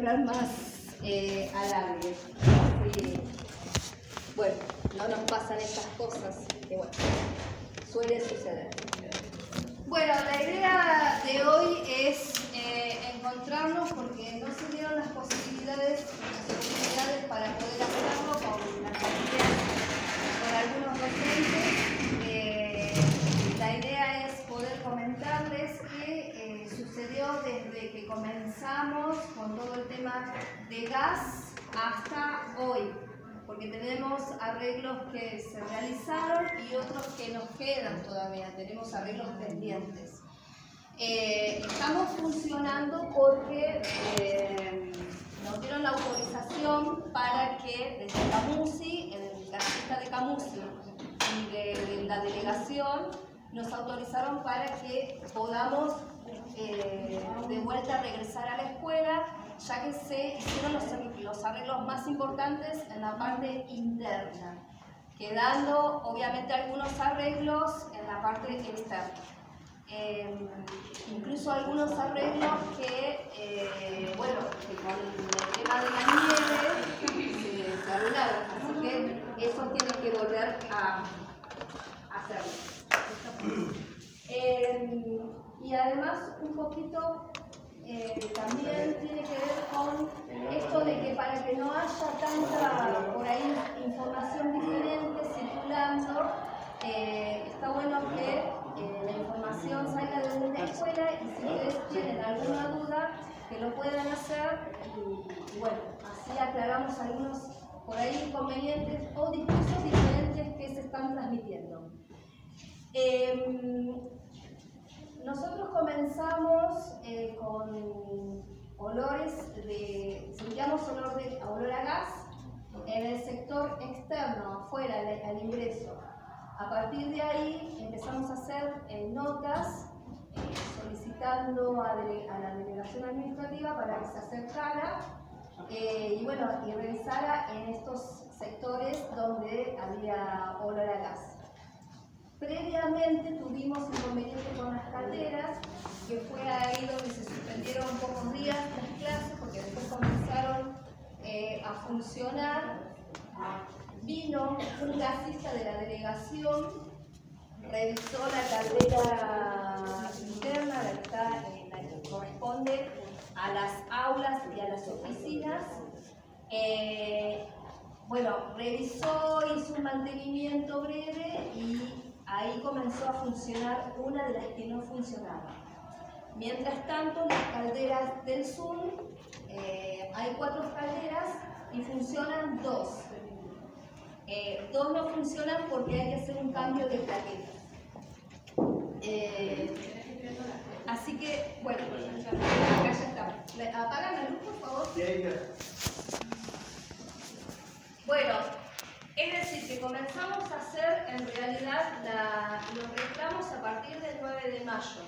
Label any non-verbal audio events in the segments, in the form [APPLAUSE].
comprar más eh, alargue. Bueno, no nos pasan estas cosas, que bueno, suele suceder. Bueno, la idea de hoy es eh, encontrarnos porque no se dieron las posibilidades, las oportunidades para poder hacerlo con las con algunos docentes. Comenzamos con todo el tema de gas hasta hoy porque tenemos arreglos que se realizaron y otros que nos quedan todavía, tenemos arreglos pendientes. Eh, estamos funcionando porque eh, nos dieron la autorización para que desde Camusi, el casista de Camusi y de, la delegación, nos autorizaron para que podamos eh, de vuelta regresar a la escuela ya que se hicieron los, arreglos más importantes en la parte interna, quedando obviamente algunos arreglos en la parte externa. Em, incluso algunos arreglos que, eh, bueno, con el tema de la nieve se, arreglaron, así que eso tiene que volver a, hacerlo. Em, y además un poquito eh, también tiene que ver con esto de que para que no haya tanta por ahí información diferente circulando, eh, está bueno que eh, la información salga de una escuela y si ustedes tienen alguna duda, que lo puedan hacer y, bueno, así aclaramos algunos por ahí inconvenientes o discursos diferentes que se están transmitiendo. Nosotros comenzamos eh, con olores de, sentíamos olor, de, olor a gas en el sector externo, afuera, al, ingreso. A partir de ahí empezamos a hacer eh, notas eh, solicitando a, la delegación administrativa para que se acercara y bueno, y revisara en estos sectores donde había olor a gas. Previamente tuvimos inconveniente con las calderas, que fue ahí donde se suspendieron pocos días las clases, porque después comenzaron eh, a funcionar. Vino un gasista de la delegación, revisó la caldera interna, la que, está, la que corresponde a las aulas y a las oficinas. Eh, bueno, revisó, hizo un mantenimiento breve y ahí comenzó a funcionar una de las que no funcionaba. Mientras tanto, las calderas del sur, eh, hay cuatro calderas y funcionan dos. Eh, dos no funcionan porque hay que hacer un cambio de plaquetas. Eh, así que, bueno, acá ya está. ¿Apagan la luz, por favor? Bueno, es decir, que comenzamos a hacer en realidad los reclamos a partir del 9 de mayo.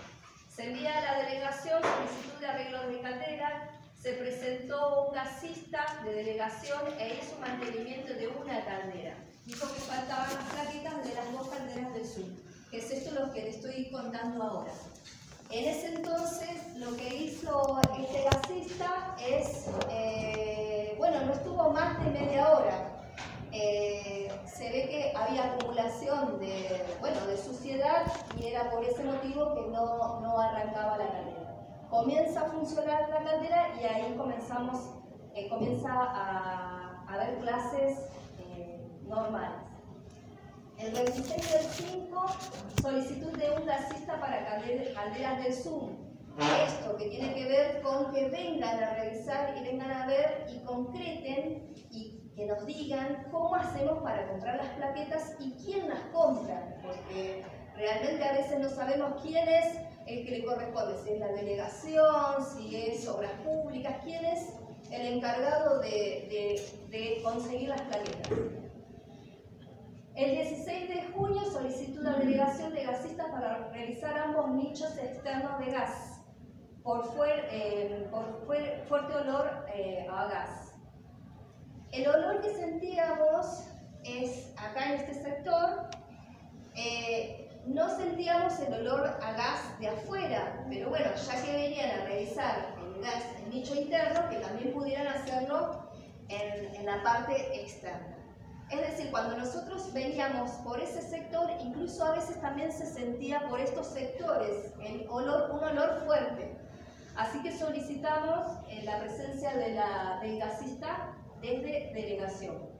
Se envía a la delegación solicitud de arreglo de caldera, se presentó un gasista de delegación e hizo mantenimiento de una caldera. Dijo que faltaban las plaquitas de las dos calderas del sur, que es esto lo que le estoy contando ahora. En ese entonces lo que hizo este gasista es, eh, bueno, no estuvo más de media hora, eh, se ve que había acumulación de, bueno, de suciedad y era por ese motivo que no, no arrancaba la caldera. Comienza a funcionar la caldera y ahí comenzamos, eh, comienza a, a, haber clases eh, normales. El 26 del 5, solicitud de un gasista para calderas del Zoom. Esto que tiene que ver con que vengan a revisar y vengan a ver y concreten y que nos digan cómo hacemos para comprar las plaquetas y quién las compra, porque realmente a veces no sabemos quién es el que le corresponde, si es la delegación, si es obras públicas, quién es el encargado de, conseguir las plaquetas. El 16 de junio solicitud la delegación de gasistas para revisar ambos nichos externos de gas por, eh, fuerte olor eh, a gas. El olor que sentíamos es, acá en este sector, eh, no sentíamos el olor a gas de afuera, pero bueno, ya que venían a revisar el gas, el nicho interno, que también pudieran hacerlo en, en la parte externa. Es decir, cuando nosotros veníamos por ese sector, incluso a veces también se sentía por estos sectores el olor, un olor fuerte. Así que solicitamos eh, la presencia de la, del gasista desde delegación.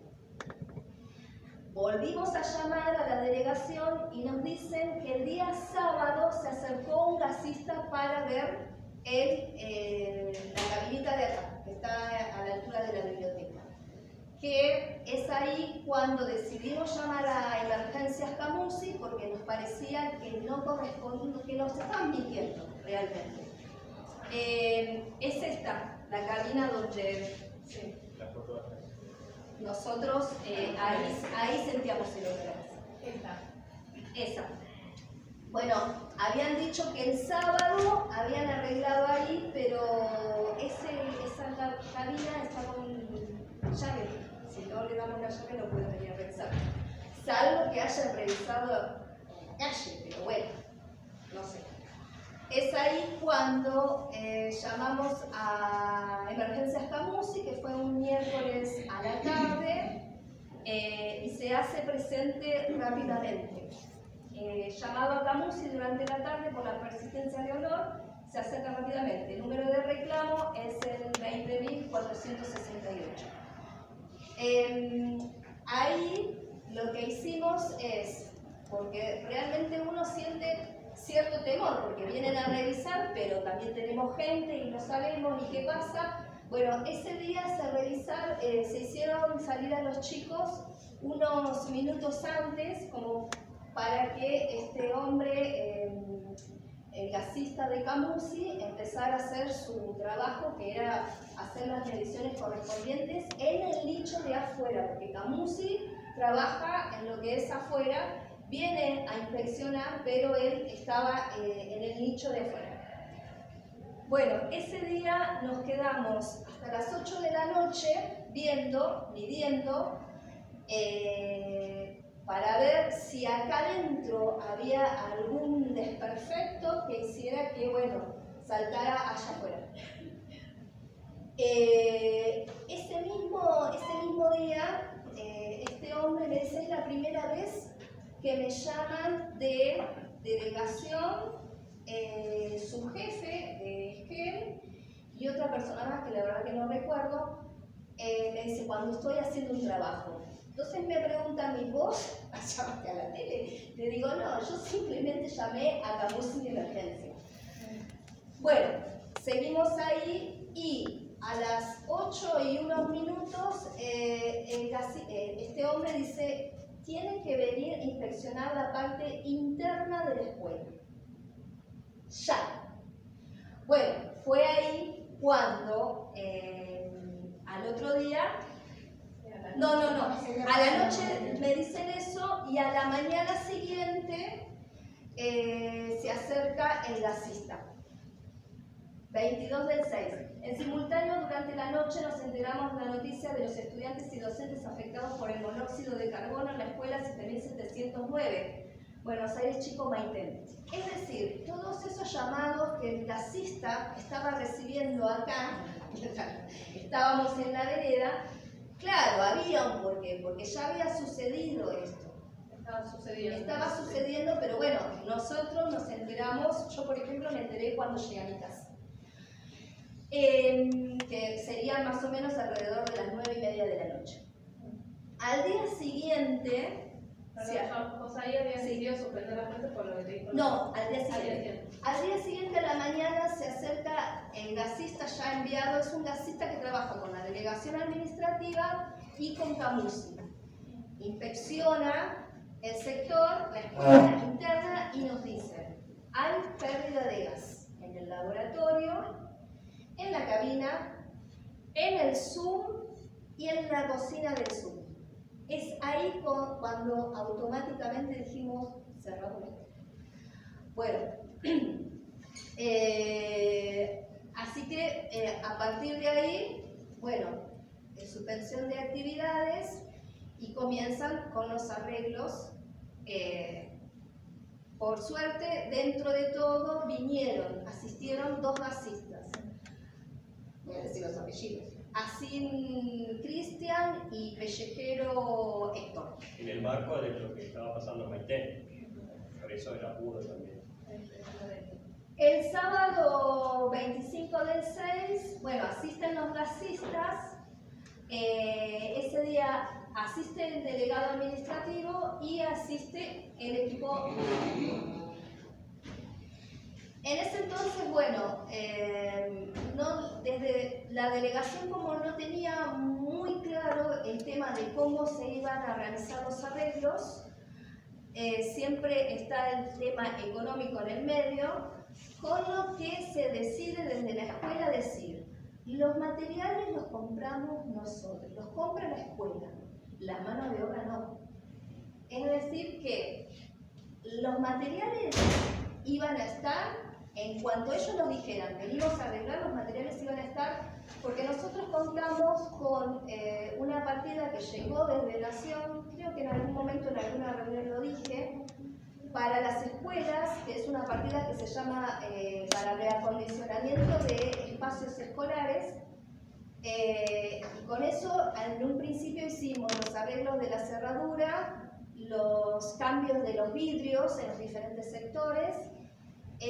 Volvimos a llamar a la delegación y nos dicen que el día sábado se acercó un gasista para ver el, eh, la cabinita de acá, que está a la altura de la biblioteca. Que es ahí cuando decidimos llamar a Emergencias Camusi porque nos parecía que no correspondía, que nos estaban mintiendo realmente. Eh, es esta, la cabina donde sí, nosotros eh, ahí, ahí sentíamos el olor. Esa. Bueno, habían dicho que el sábado habían arreglado ahí, pero ese, esa cabina está con llave. Si no le damos la llave no pueden venir a revisar. Salvo que hayan revisado ayer, pero bueno, no sé. Es ahí cuando eh, llamamos a Emergencias Camusi, que fue un miércoles a la tarde, eh, y se hace presente rápidamente. Eh, llamado a Camusi durante la tarde por la persistencia de olor, se acerca rápidamente. El número de reclamo es el 20.468. Em, ahí lo que hicimos es, porque realmente uno siente cierto temor, porque vienen a revisar, pero también tenemos gente y no sabemos ni qué pasa. Bueno, ese día se, revisar, eh, se hicieron salir a los chicos unos minutos antes, como para que este hombre, eh, el gasista de Camusi, empezara a hacer su trabajo, que era hacer las mediciones correspondientes en el nicho de afuera, porque Camusi trabaja en lo que es afuera viene a inspeccionar, pero él estaba eh, en el nicho de afuera. Bueno, ese día nos quedamos hasta las 8 de la noche viendo, midiendo, eh, para ver si acá adentro había algún desperfecto que hiciera que, bueno, saltara allá afuera. [LAUGHS] Eh, ese, mismo, ese mismo día, este hombre me dice, es la primera vez que me llaman de delegación, eh, su jefe de Esquel y otra persona más que la verdad que no recuerdo, eh, me dice, cuando estoy haciendo un trabajo. Entonces me pregunta mi voz, [LAUGHS] llamaste a la tele. Le digo, no, yo simplemente llamé a de emergencia. Bueno, seguimos ahí y a las 8 y unos minutos eh, este hombre dice, tienen que venir a inspeccionar la parte interna de la escuela. Ya. Bueno, fue ahí cuando eh, al otro día, no, no, no, a la noche me dicen eso y a la mañana siguiente eh, se acerca el gasista. 22 del 6. En simultáneo, durante la noche nos enteramos de la noticia de los estudiantes y docentes afectados por el monóxido de carbono en la escuela 7709, Buenos Aires Chico Maitén. Es decir, todos esos llamados que el taxista estaba recibiendo acá, [LAUGHS] estábamos en la vereda, claro, había un porqué, porque ya había sucedido esto. Estaba sucediendo. Estaba sucediendo, pero bueno, nosotros nos enteramos, yo por ejemplo me enteré cuando llegué a mi casa. Em, que sería más o menos alrededor de las nueve y media de la noche. Al día siguiente... ¿Vos ahí había decidido suspender la clase por lo que te dijo? No, al día siguiente. Al día siguiente a la mañana se acerca el gasista ya enviado, es un gasista que trabaja con la delegación administrativa y con Camusi. Inspecciona el sector, la escuela interna y nos dice, hay pérdida de gas en el laboratorio en la cabina, en el Zoom y en la cocina del Zoom. Es ahí cuando automáticamente dijimos cerramos la Bueno, [CLEARS THROAT] eh, así que eh, a partir de ahí, bueno, suspensión de actividades y comienzan con los arreglos. Eh, por suerte, dentro de todo vinieron, asistieron dos gasistas decir los apellidos. Así Cristian y Pellejero Héctor. En el marco de lo que estaba pasando en Maitén. Por eso era apuro también. El sábado 25 del 6, bueno, asisten los gasistas. Eh, ese día asiste el delegado administrativo y asiste el equipo en ese entonces, bueno, eh, no, desde la delegación como no tenía muy claro el tema de cómo se iban a realizar los arreglos, eh, siempre está el tema económico en el medio, con lo que se decide desde la escuela decir, los materiales los compramos nosotros, los compra la escuela, la mano de obra no. Es decir, que los materiales iban a estar en cuanto ellos nos dijeran, venimos a arreglar, los materiales iban a estar, porque nosotros contamos con eh, una partida que llegó desde Nación, creo que en algún momento en alguna reunión lo dije, para las escuelas, que es una partida que se llama eh, para reacondicionamiento de espacios escolares, eh, y con eso en un principio hicimos los arreglos de la cerradura, los cambios de los vidrios en los diferentes sectores,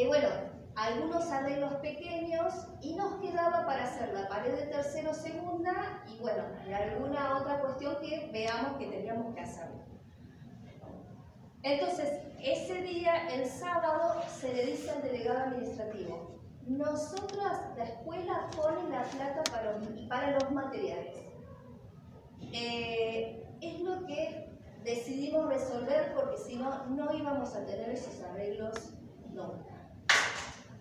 bueno, algunos arreglos pequeños y nos quedaba para hacer la pared de tercero segunda y bueno, alguna otra cuestión que veamos que teníamos que hacer. Entonces, ese día, el sábado, se le dice al delegado administrativo, nosotras, la escuela pone la plata para, para los materiales. Eh, es lo que decidimos resolver porque si no, no íbamos a tener esos arreglos nunca.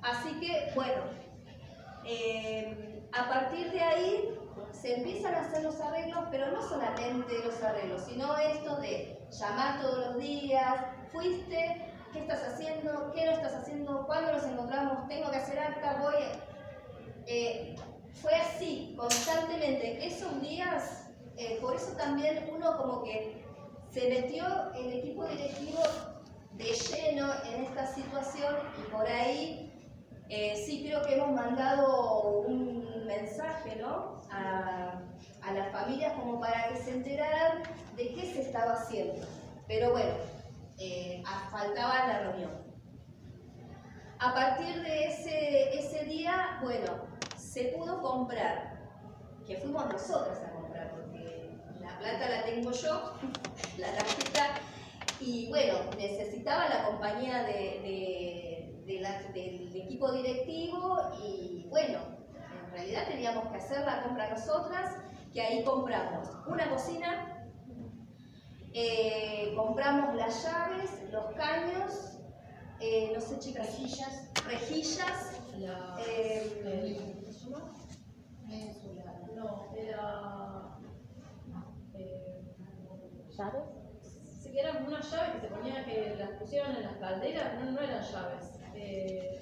Así que, bueno, eh, a partir de ahí se empiezan a hacer los arreglos, pero no solamente los arreglos, sino esto de llamar todos los días, fuiste, ¿qué estás haciendo? ¿Qué no estás haciendo? ¿Cuándo nos encontramos? ¿Tengo que hacer acta? Voy. Eh, fue así, constantemente. Esos días, eh, por eso también uno como que se metió el equipo directivo de lleno en esta situación y por ahí eh, sí creo que hemos mandado un mensaje ¿no? a, las familias como para que se enteraran de qué se estaba haciendo. Pero bueno, eh, faltaba la reunión. A partir de ese, ese día, bueno, se pudo comprar, que fuimos nosotras a comprar, porque la plata la tengo yo, [LAUGHS] la tarjeta, y bueno, necesitaba la compañía de del equipo directivo y bueno, en realidad teníamos que hacer la compra nosotras, que ahí compramos una cocina, eh, compramos las llaves, los caños, eh, no sé chicas, rejillas, rejillas eh, no, era... ¿Llaves? Sí, eran unas llaves que se ponía que las pusieron en las calderas, no, no eran llaves de,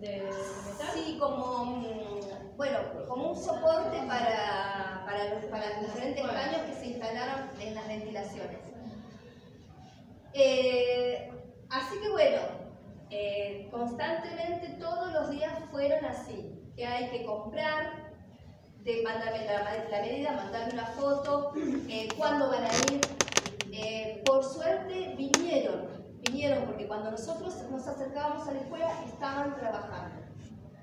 De metal. Sí, como, bueno, como un soporte para, para, los, para los diferentes caños que se instalaron en las ventilaciones. Eh, así que bueno, eh, constantemente todos los días fueron así, que hay que comprar, de mandarme la, medida, mandarme una foto, eh, cuándo van a ir. por suerte vinieron, vinieron porque cuando nosotros nos acercábamos a la escuela estaban trabajando.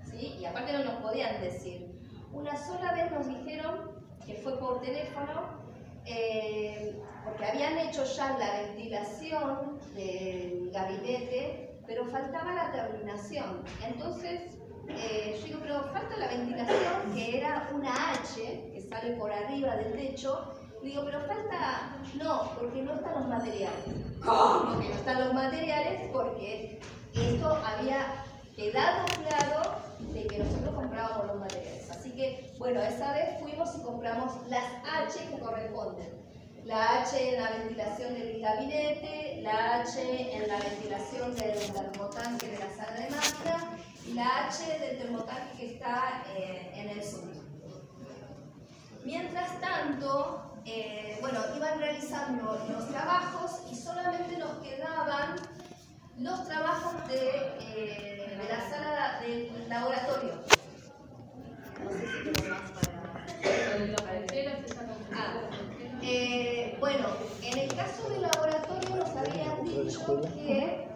¿sí? Y aparte no nos podían decir. Una sola vez nos dijeron, que fue por teléfono, eh, porque habían hecho ya la ventilación del gabinete, pero faltaba la terminación. Entonces, eh, yo digo, pero falta la ventilación, que era una H que sale por arriba del techo, Digo, pero falta, no, porque no están los materiales. ¿Cómo que no están los materiales? Porque esto había quedado claro de que nosotros comprábamos los materiales. Así que, bueno, esa vez fuimos y compramos las H que corresponden. La H en la ventilación del gabinete, la H en la ventilación del termotanque de la sala de máquina y la H del termotanque que está eh, en el sur. Mientras tanto, eh, bueno, iban realizando los trabajos y solamente nos quedaban los trabajos de, eh, la sala del laboratorio. Ah, eh, bueno, en el caso del laboratorio nos habían dicho que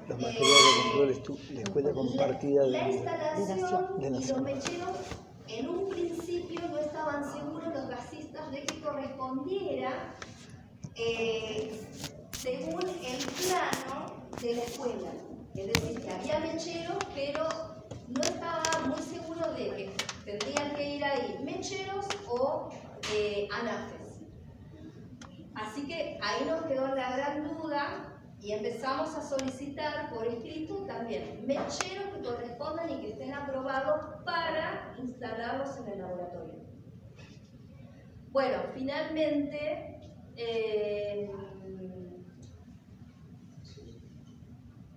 la instalación y los mecheros en un principio no estaban seguros de que correspondiera eh, según el plano de la escuela. Es decir, que había mecheros, pero no estaba muy seguro de que tendrían que ir ahí mecheros o eh, anafes. Así que ahí nos quedó la gran duda y empezamos a solicitar por escrito también mecheros que correspondan y que estén aprobados para instalarlos en el laboratorio. Bueno, finalmente, eh,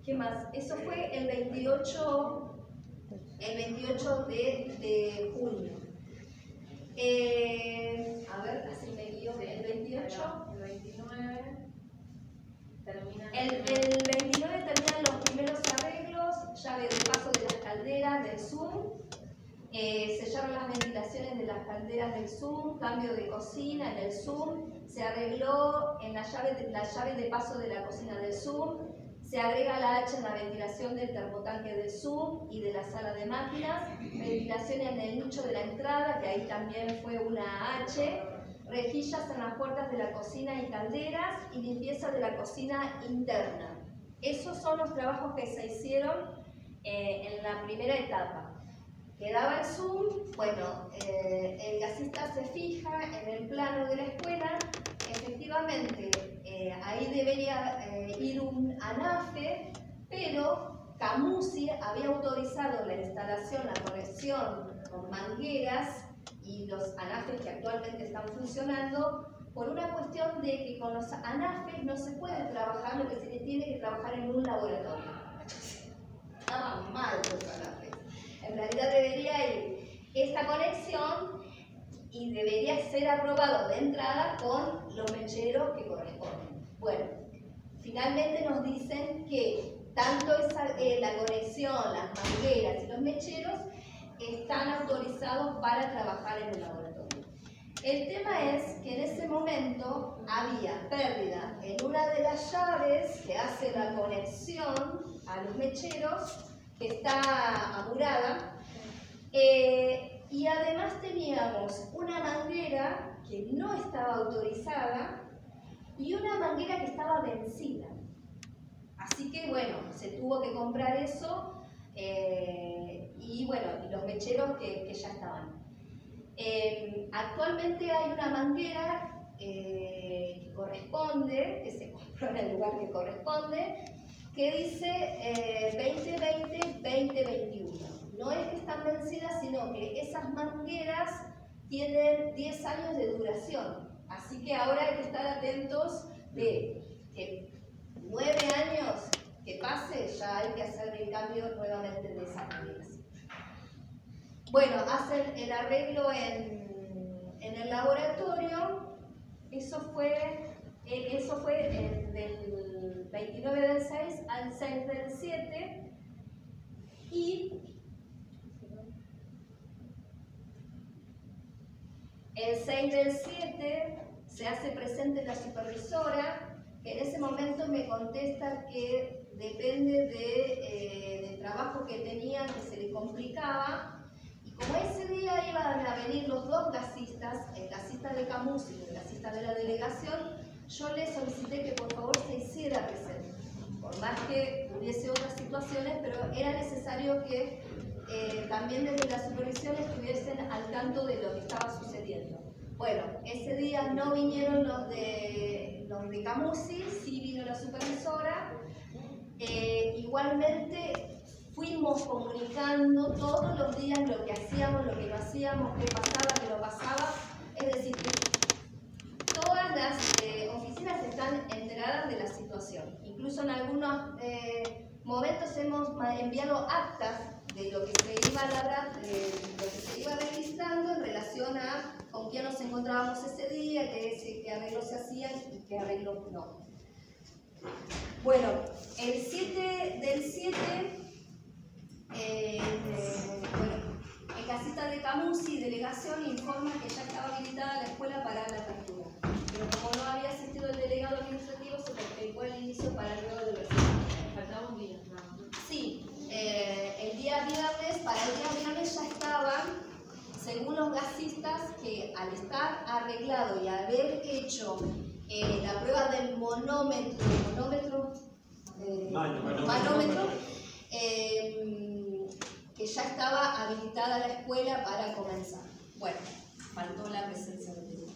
¿qué más? Eso fue el 28, el 28 de, de junio. Eh, a ver, así me guío, el 28. El 29 termina. El, el 29 terminan los primeros arreglos, llave de paso de las calderas del Zoom, eh, sellaron las ventilaciones de las calderas del Zoom, cambio de cocina en el Zoom, se arregló en la llave, de, la llave de paso de la cocina del Zoom, se agrega la H en la ventilación del termotanque del Zoom y de la sala de máquinas, ventilación en el nicho de la entrada, que ahí también fue una H, rejillas en las puertas de la cocina y calderas y limpieza de la cocina interna. Esos son los trabajos que se hicieron eh, en la primera etapa. Quedaba el Zoom, bueno, eh, el gasista se fija en el plano de la escuela, efectivamente eh, ahí debería eh, ir un ANAFE, pero Camusi había autorizado la instalación, la conexión con mangueras y los ANAFES que actualmente están funcionando por una cuestión de que con los ANAFES no se puede trabajar lo que se tiene que trabajar en un laboratorio. Estaban mal los ANAFES. En realidad debería ir esta conexión y debería ser aprobado de entrada con los mecheros que corresponden. Bueno, finalmente nos dicen que tanto esa, eh, la conexión, las mangueras y los mecheros están autorizados para trabajar en el laboratorio. El tema es que en ese momento había pérdida en una de las llaves que hace la conexión a los mecheros, está amurada, eh, y además teníamos una manguera que no estaba autorizada y una manguera que estaba vencida. Así que bueno, se tuvo que comprar eso eh, y bueno, y los mecheros que, que ya estaban. Eh, actualmente hay una manguera que corresponde, que se compró en el lugar que corresponde, que dice eh, 2020-2021. No es que están vencidas, sino que esas mangueras tienen 10 años de duración. Así que ahora hay que estar atentos de que 9 años que pase, ya hay que hacer el cambio nuevamente de esas mangueras. Bueno, hacen el arreglo en, en el laboratorio. Eso fue, eh, eso fue eh, del 29 del 6 al 6 del 7. Y el 6 del 7 se hace presente la supervisora, que en ese momento me contesta que depende de, eh, del trabajo que tenía, que se le complicaba, como ese día iban a venir los dos gasistas, el gasista de Camus y el gasista de la delegación, yo le solicité que por favor se hiciera presente. Por más que hubiese otras situaciones, pero era necesario que eh, también desde la supervisión estuviesen al tanto de lo que estaba sucediendo. Bueno, ese día no vinieron los de, los de Camusi, sí vino la supervisora. Eh, igualmente fuimos comunicando todos los días lo que hacíamos, lo que no hacíamos, qué pasaba, qué no pasaba. Es decir, todas las eh, oficinas están enteradas de la situación. Incluso en algunos eh, momentos hemos enviado actas de lo que se iba a labrar, lo que se iba registrando en relación a con quién nos encontrábamos ese día, qué, qué arreglos se hacían y qué arreglos no. Bueno, el 7 del 7 eh, bueno, el casista de Camusi, delegación, informa que ya estaba habilitada la escuela para la apertura. Pero como no había asistido el delegado, el cual inicio para luego de versículo. Faltaba un día. Sí, eh, el día viernes, para el día viernes ya estaban, según los gasistas, que al estar arreglado y haber hecho eh, la prueba del monómetro, monómetro, eh, manómetro que ya estaba habilitada la escuela para comenzar. Bueno, faltó la presencia de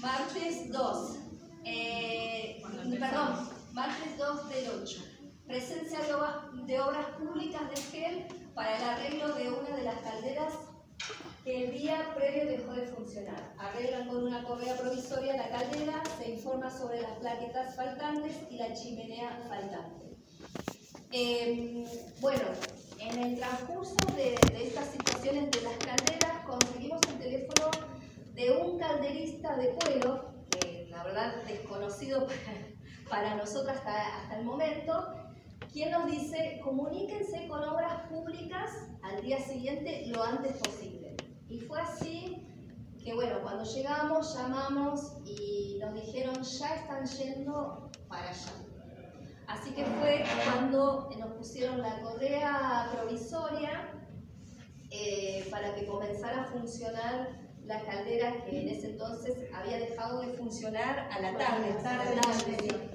Martes 2 eh, perdón, martes 2 del 8. Presencia de obras, públicas de GEL para el arreglo de una de las calderas que el día previo dejó de funcionar. Arreglan con una correa provisoria la caldera, se informa sobre las plaquetas faltantes y la chimenea faltante. Em, bueno, en el transcurso de, de estas situaciones de las calderas conseguimos el teléfono de un calderista de pueblo, la verdad desconocido [LAUGHS] para, nosotros hasta, hasta el momento, quien nos dice, comuníquense con obras públicas al día siguiente lo antes posible. Y fue así que, bueno, cuando llegamos, llamamos y nos dijeron, ya están yendo para allá. Así que fue cuando nos pusieron la correa provisoria eh, para que comenzara a funcionar la caldera que en ese entonces había dejado de funcionar a la tarde. tarde, tarde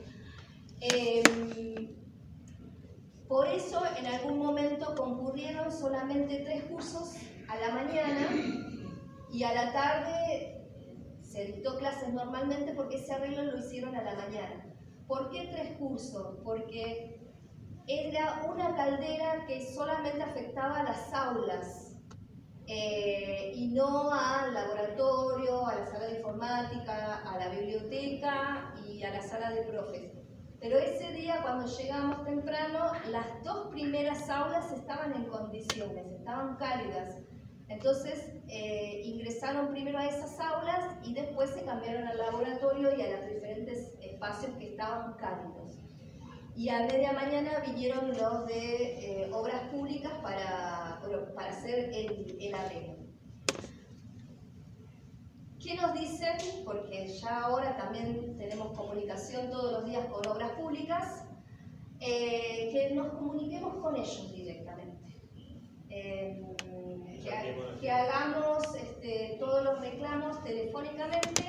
eh, por eso en algún momento concurrieron solamente tres cursos a la mañana y a la tarde se dictó clases normalmente porque ese arreglo lo hicieron a la mañana. ¿Por qué tres cursos? Porque era una caldera que solamente afectaba a las aulas eh, y no al laboratorio, a la sala de informática, a la biblioteca y a la sala de profes. Pero ese día, cuando llegamos temprano, las dos primeras aulas estaban en condiciones, estaban cálidas. Entonces eh, ingresaron primero a esas aulas y después se cambiaron al laboratorio y a los diferentes espacios que estaban cálidos. Y a media mañana vinieron los de eh, obras públicas para, para hacer el, el arreglo. ¿Qué nos dicen? Porque ya ahora también tenemos comunicación todos los días con obras públicas, eh, que nos comuniquemos con ellos directamente. Eh, que, que, hagamos este, todos los reclamos telefónicamente.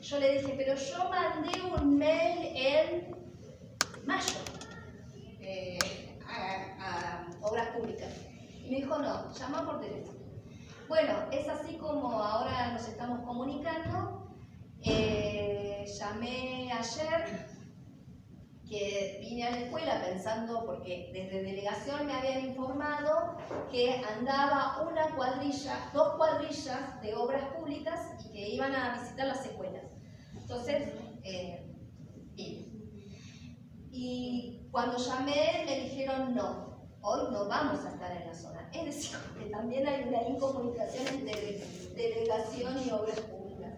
Yo le dije, pero yo mandé un mail en mayo eh, a, obras públicas. Y me dijo, no, llama por teléfono. Bueno, es así como ahora nos estamos comunicando. Eh, llamé ayer que vine a la escuela pensando, porque desde delegación me habían informado que andaba una cuadrilla, dos cuadrillas de obras públicas y que iban a visitar las escuelas. Entonces, eh, Y cuando llamé me dijeron no, hoy no vamos a estar en la zona. Es decir, [LAUGHS] que también hay una incomunicación entre delegación y obras públicas.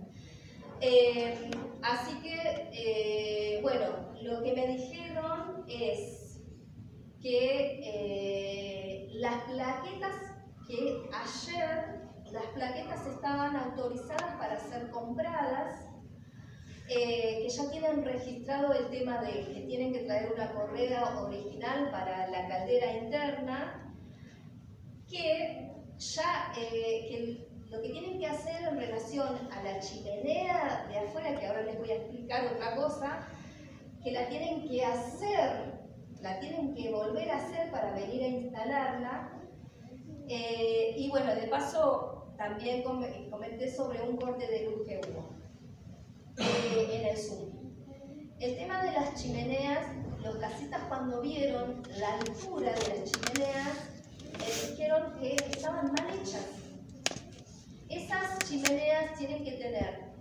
Eh, así que, eh, bueno, lo que me dijeron es que eh, las plaquetas que ayer, las plaquetas estaban autorizadas para ser compradas eh, que ya tienen registrado el tema de que tienen que traer una correa original para la caldera interna, que ya eh, que lo que tienen que hacer en relación a la chimenea de afuera, que ahora les voy a explicar otra cosa, que la tienen que hacer, la tienen que volver a hacer para venir a instalarla. Eh, y bueno, de paso también comenté sobre un corte de luz que hubo. Eh, en el sur. El tema de las chimeneas, los casistas cuando vieron la altura de las chimeneas, eh, dijeron que estaban mal hechas. Esas chimeneas tienen que tener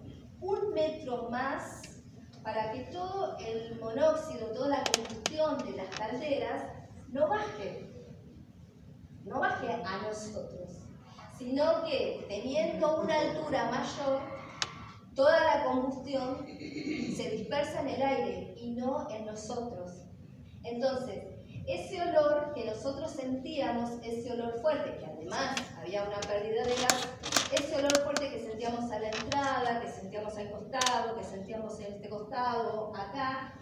un metro más para que todo el monóxido, toda la combustión de las calderas no baje, no baje a nosotros, sino que teniendo una altura mayor, combustión se dispersa en el aire y no en nosotros. Entonces, ese olor que nosotros sentíamos, ese olor fuerte, que además había una pérdida de gas, ese olor fuerte que sentíamos a la entrada, que sentíamos al costado, que sentíamos en este costado, acá,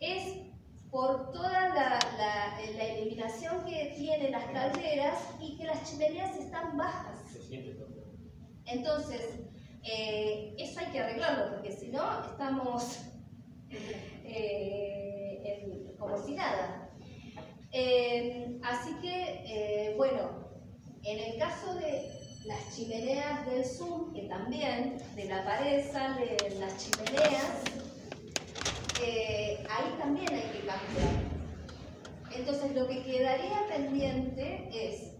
es por toda la, la- la eliminación que tienen las calderas y que las chimeneas están bajas. Se siente todo. Entonces, eh, eso hay que arreglarlo, porque si no, estamos [LAUGHS] eh, como si nada. Eh, así que, bueno, en el caso de las chimeneas del Zoom, que también de la pared salen las chimeneas, ahí también hay que cambiar. Entonces, lo que quedaría pendiente es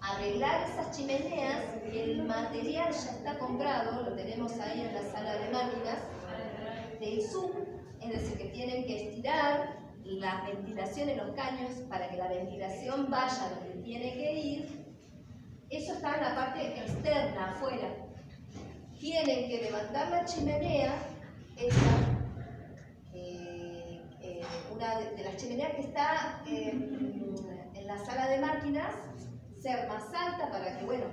arreglar esas chimeneas, el material ya está comprado, lo tenemos ahí en la sala de máquinas del Zoom, es decir, que tienen que estirar la ventilación en los caños para que la ventilación vaya donde tiene que ir. Eso está en la parte externa, afuera. Tienen que levantar la chimenea, esa, eh, eh, una de, de las chimeneas que está eh, en la sala de máquinas, ser más alta para que, bueno,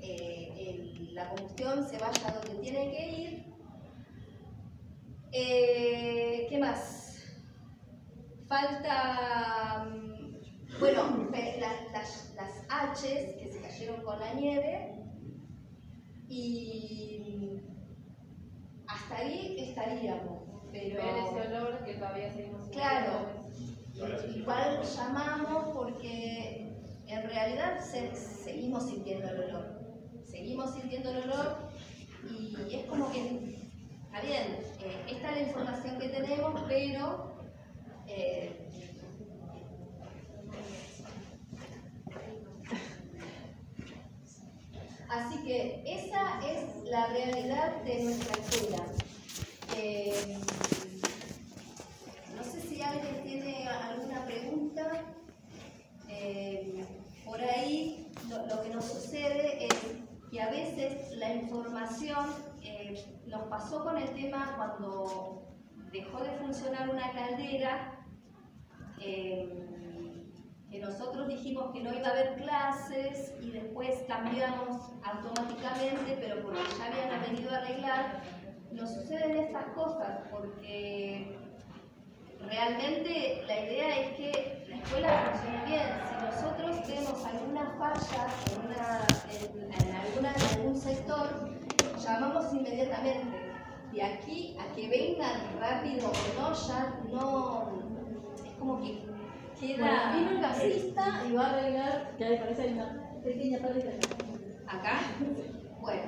eh, el- la combustión se vaya donde tiene que ir. Eh, ¿Qué más? Falta, mm, bueno, las, las H's que se cayeron con la nieve y hasta ahí estaríamos, pero Ver ese olor que todavía seguimos Claro. Igual llamamos porque en realidad se- seguimos sintiendo el olor, seguimos sintiendo el olor y es como que, está bien, eh, esta es la información que tenemos, pero eh, Así que esa es la realidad de nuestra escuela. Eh, no sé si alguien tiene alguna pregunta. Eh, por ahí lo, que nos sucede es que a veces la información eh, nos pasó con el tema cuando dejó de funcionar una caldera. eh, que nosotros dijimos que no iba a haber clases y después cambiamos automáticamente, pero porque ya habían venido a arreglar, nos suceden estas cosas porque realmente la idea es que la escuela funcione bien. Si nosotros vemos alguna falla en, una, en, en alguna, en algún sector, llamamos inmediatamente. De aquí a que vengan rápido o no, ya no. Es como que Bueno, queda. vino el gasista y va a arreglar, que ahí parece hay una pequeña pérdida ¿Acá? Bueno.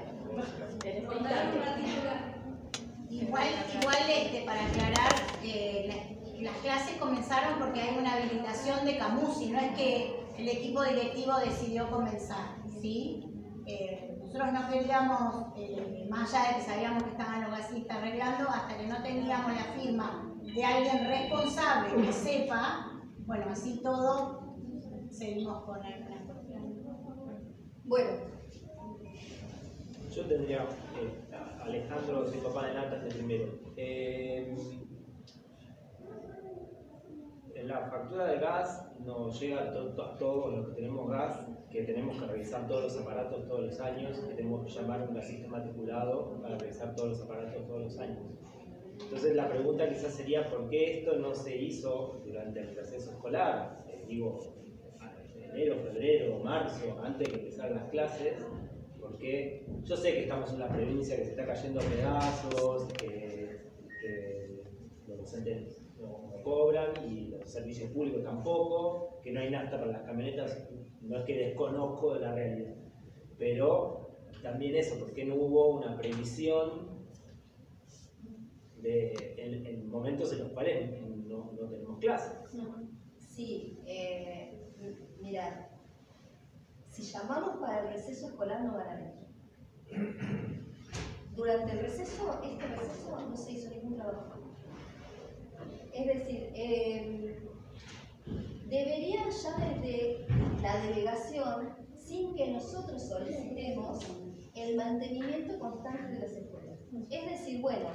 Igual, igual este, para aclarar, eh, la- las clases comenzaron porque hay una habilitación de Camusi, no es que el equipo directivo decidió comenzar, ¿sí? Eh, nosotros no queríamos, eh, más allá de que sabíamos que estaban los gasistas arreglando, hasta que no teníamos la firma de alguien responsable que sepa, bueno, así todo, seguimos con la cuestión. Bueno, Yo tendría, eh, a- Alejandro, soy papá de Nata, el primero. La factura de gas nos llega a, to- to- a todos los que tenemos gas, que tenemos que revisar todos los aparatos todos los años, que tenemos que llamar un gasista matriculado para revisar todos los aparatos todos los años. Entonces la pregunta quizás sería por qué esto no se hizo durante el proceso escolar, Eh, digo, en enero, febrero, marzo, antes de que empezaran las clases, porque yo sé que estamos en una provincia que se está cayendo a pedazos, que, que los docentes cobran y los servicios públicos tampoco, que no hay nafta para las camionetas, no es que desconozco de la realidad, pero también eso, ¿por qué no hubo una previsión de, en, en momentos en los cuales no, no tenemos clases? sí, eh, mira, si llamamos para el receso escolar no van a venir. Durante el receso, este receso no se hizo ningún trabajo. Es decir, eh, deberían ya desde la delegación, sin que nosotros solicitemos, el mantenimiento constante de las escuelas. Es decir, bueno,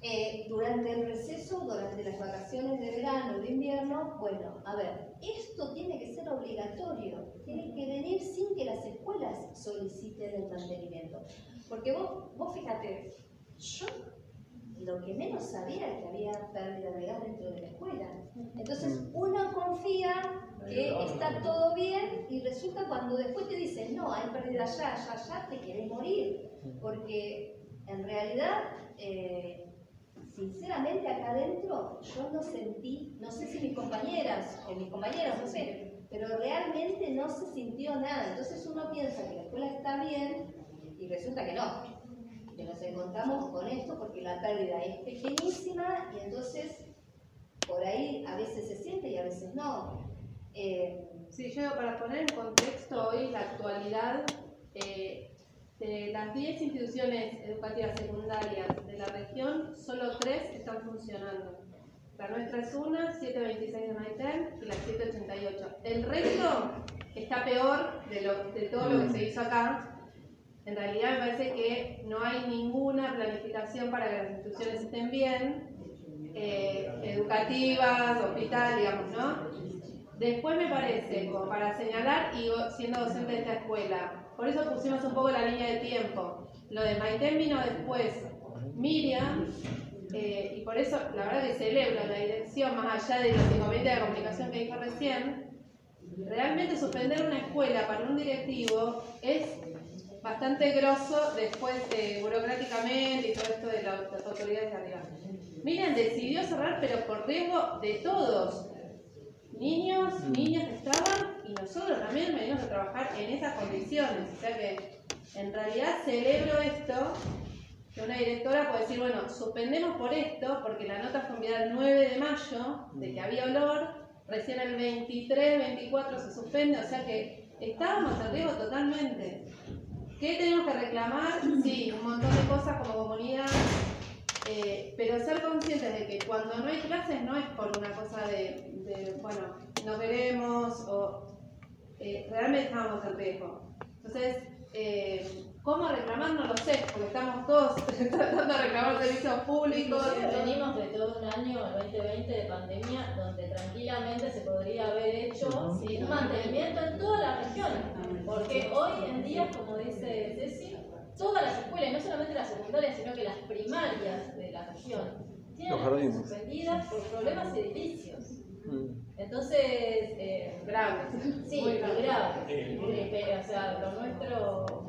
eh, durante el receso, durante las vacaciones de verano, de invierno, bueno, a ver, esto tiene que ser obligatorio, tiene que venir sin que las escuelas soliciten el mantenimiento. Porque vos, vos fíjate, yo lo que menos sabía es que había pérdida de gas dentro de la escuela. Entonces uno confía que está todo bien y resulta cuando después te dicen, no, hay pérdida ya, ya, ya, te querés morir. Porque en realidad, eh, sinceramente acá adentro yo no sentí, no sé si mis compañeras o mis compañeros, no sé, pero realmente no se sintió nada. Entonces uno piensa que la escuela está bien y resulta que no que nos encontramos con esto porque la pérdida es pequeñísima y entonces por ahí a veces se siente y a veces no. Eh, Sí, yo para poner en contexto hoy la actualidad, eh, de las 10 instituciones educativas secundarias de la región, solo 3 están funcionando. La nuestra es una, 726 de Maitén y la 788. El resto está peor de, lo, de todo lo que se hizo acá. En realidad me parece que no hay ninguna planificación para que las instituciones estén bien, eh, educativas, hospital, digamos, ¿no? Después me parece, como para señalar, y siendo docente de esta escuela, por eso pusimos un poco la línea de tiempo. Lo de Maitén vino después, Miriam, eh, y por eso la verdad que celebro la dirección, más allá de los inconvenientes de comunicación que dijo recién, realmente suspender una escuela para un directivo es bastante grosso después de burocráticamente y todo esto de la- las autoridades de arriba. Miriam decidió cerrar, pero por riesgo de todos, niños, niñas que estaban y nosotros también venimos a trabajar en esas condiciones. O sea que en realidad celebro esto, que una directora puede decir, bueno, suspendemos por esto, porque la nota fue enviada el 9 de mayo, de que había olor, recién el 23, 24 se suspende, o sea que estábamos en riesgo totalmente. ¿Qué tenemos que reclamar? Sí, un montón de cosas como comunidad, eh, pero ser conscientes de que cuando no hay clases no es por una cosa de, bueno, no queremos o eh, realmente estamos en riesgo. Entonces, eh, ¿cómo reclamar? No lo sé, porque estamos todos [LAUGHS] tratando de reclamar servicios públicos. Venimos de todo un año, el 2020 de pandemia, donde tranquilamente se podría haber hecho un mantenimiento en todas las regiones. Porque hoy en día, como dice Ceci, todas las escuelas, y no solamente las secundarias, sino que las primarias de la región, tienen suspendidas por problemas edilicios. Mm. Entonces, eh, Graves. sí, Muy muy grave. grave. Eh, pero, O sea, lo nuestro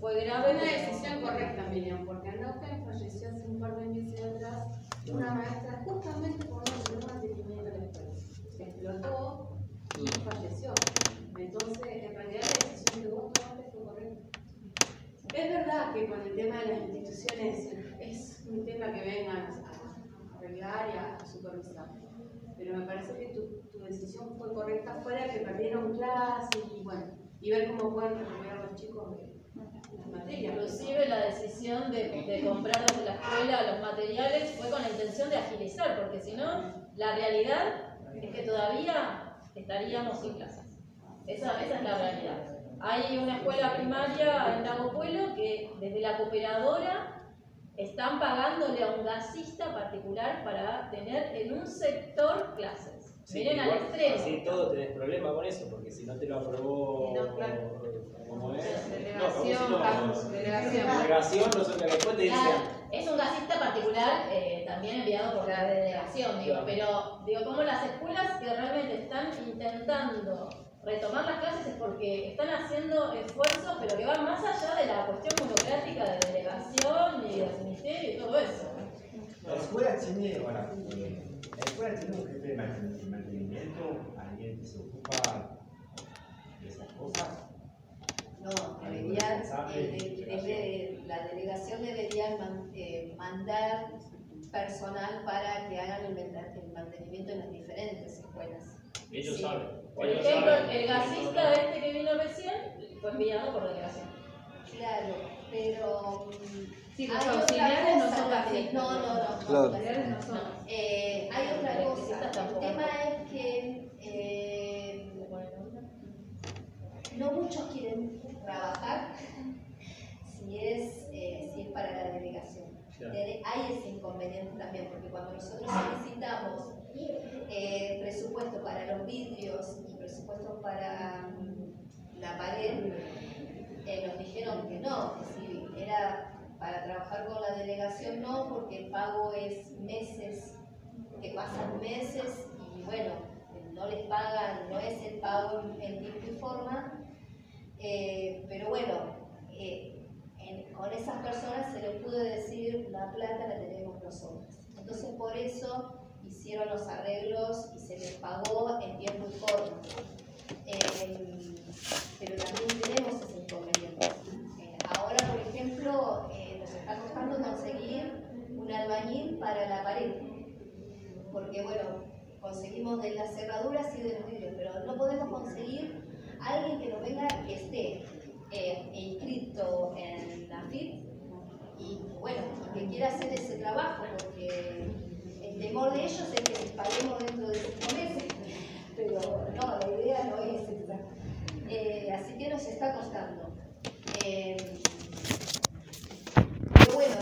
fue grave. Una decisión correcta, Miriam, porque en Neuquén falleció hace un par de meses atrás una maestra justamente por no tener mantenimiento de la escuela. Se explotó y falleció. Entonces, en realidad la decisión que vos tomaste fue correcta. Es verdad que con el tema de las instituciones es un tema que vengan a arreglar y a supervisar. Pero me parece que tu, tu decisión fue correcta fuera que perdieron clases y bueno, y ver cómo pueden recuperar los chicos de. Inclusive la decisión de, de comprar desde la escuela los materiales fue con la intención de agilizar, porque si no, la realidad es que todavía estaríamos sin clases. Esa, esa es la realidad. Hay una escuela primaria en Lago Pueblo que desde la cooperadora están pagándole a un gasista particular para tener en un sector clases. Sí, Miren al igual, extremo. Así todo tenés problema con eso, porque si no te lo aprobó. No, claro. ¿Cómo es? Delegación, no, campus, delegación. Delegación, no sé qué después te dicen. Claro, es un gasista particular eh, también enviado por la delegación, digo, Claro. pero digo, como las escuelas que realmente están intentando retomar las clases es porque están haciendo esfuerzos, pero que van más allá de la cuestión burocrática de delegación y del ministerio y todo eso. La escuela tiene, ahora, eh, la escuela tiene un jefe de mantenimiento, alguien que se ocupa de esas cosas. No, deberían, eh, de- debe- la delegación debería man- eh, mandar personal para que hagan el mantenimiento en las diferentes escuelas. Ellos Sí. saben. Por ellos ejemplo, saben. el gasista este que vino recién fue enviado por delegación. Claro, pero mm, Sí, los hay auxiliares no son también. gasistas. No, no, no. Claro. Auxiliares no son. Eh, hay otra cosa. El tema es que eh, no muchos quieren trabajar [LAUGHS] si es, eh, si es para la delegación. Claro. Hay ese inconveniente también, porque cuando nosotros solicitamos eh, presupuesto para los vidrios y presupuesto para mm, la pared, eh, nos dijeron que no, que si era para trabajar con la delegación no, porque el pago es meses, que pasan meses y bueno, no les pagan, no es el pago en, en tiempo y forma, eh, pero bueno, eh, con esas personas se les pudo decir la plata la tenemos nosotros. Entonces por eso hicieron los arreglos y se les pagó en tiempo y forma. Eh, pero también tenemos ese inconveniente. Eh, ahora, por ejemplo, nos está costando conseguir un albañil para la pared. Porque, bueno, conseguimos de las cerraduras y de los vidrios, pero no podemos conseguir alguien que no venga que esté inscrito en la FIP y bueno, y que quiera hacer ese trabajo, porque el temor de ellos es que paguemos dentro de cinco meses, [LAUGHS] pero no, la idea no es esa. Eh, así que nos está costando. Eh, pero bueno,